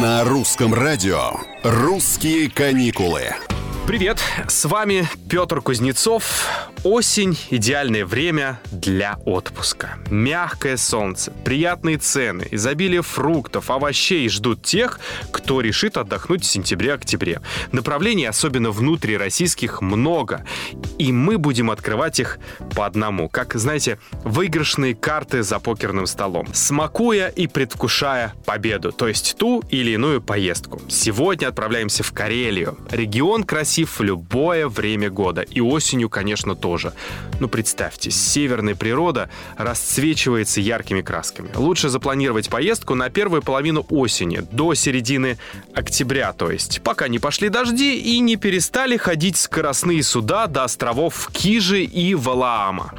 На русском радио «Русские каникулы». Привет, с вами Петр Кузнецов. Осень – идеальное время для отпуска. Мягкое солнце, приятные цены, изобилие фруктов, овощей ждут тех, кто решит отдохнуть в сентябре-октябре. Направлений, особенно внутрироссийских, много. И мы будем открывать их по одному. Как, знаете, выигрышные карты за покерным столом. Смакуя и предвкушая победу. То есть ту или иную поездку. Сегодня отправляемся в Карелию. Регион красив в любое время года. И осенью, конечно, тоже. Ну, представьте, северная природа расцвечивается яркими красками. Лучше запланировать поездку на первую половину осени, до середины октября, то есть, пока не пошли дожди и не перестали ходить скоростные суда до островов Кижи и Валаама.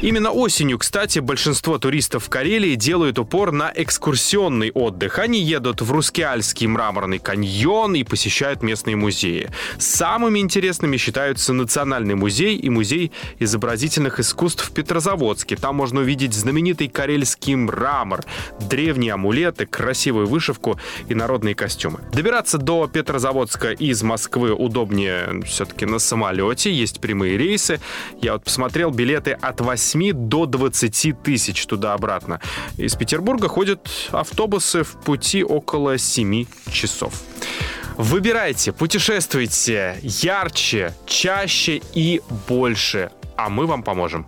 Именно осенью, кстати, большинство туристов в Карелии делают упор на экскурсионный отдых. Они едут в Рускеальский мраморный каньон и посещают местные музеи. Самыми интересными считаются Национальный музей и Музей изобразительных искусств в Петрозаводске. Там можно увидеть знаменитый карельский мрамор, древние амулеты, красивую вышивку и народные костюмы. Добираться до Петрозаводска из Москвы удобнее все-таки на самолете, есть прямые рейсы. Я вот посмотрел билеты от 8 до 20 тысяч туда-обратно. Из Петербурга ходят автобусы в пути около 7 часов. Выбирайте, путешествуйте ярче, чаще и больше, а мы вам поможем.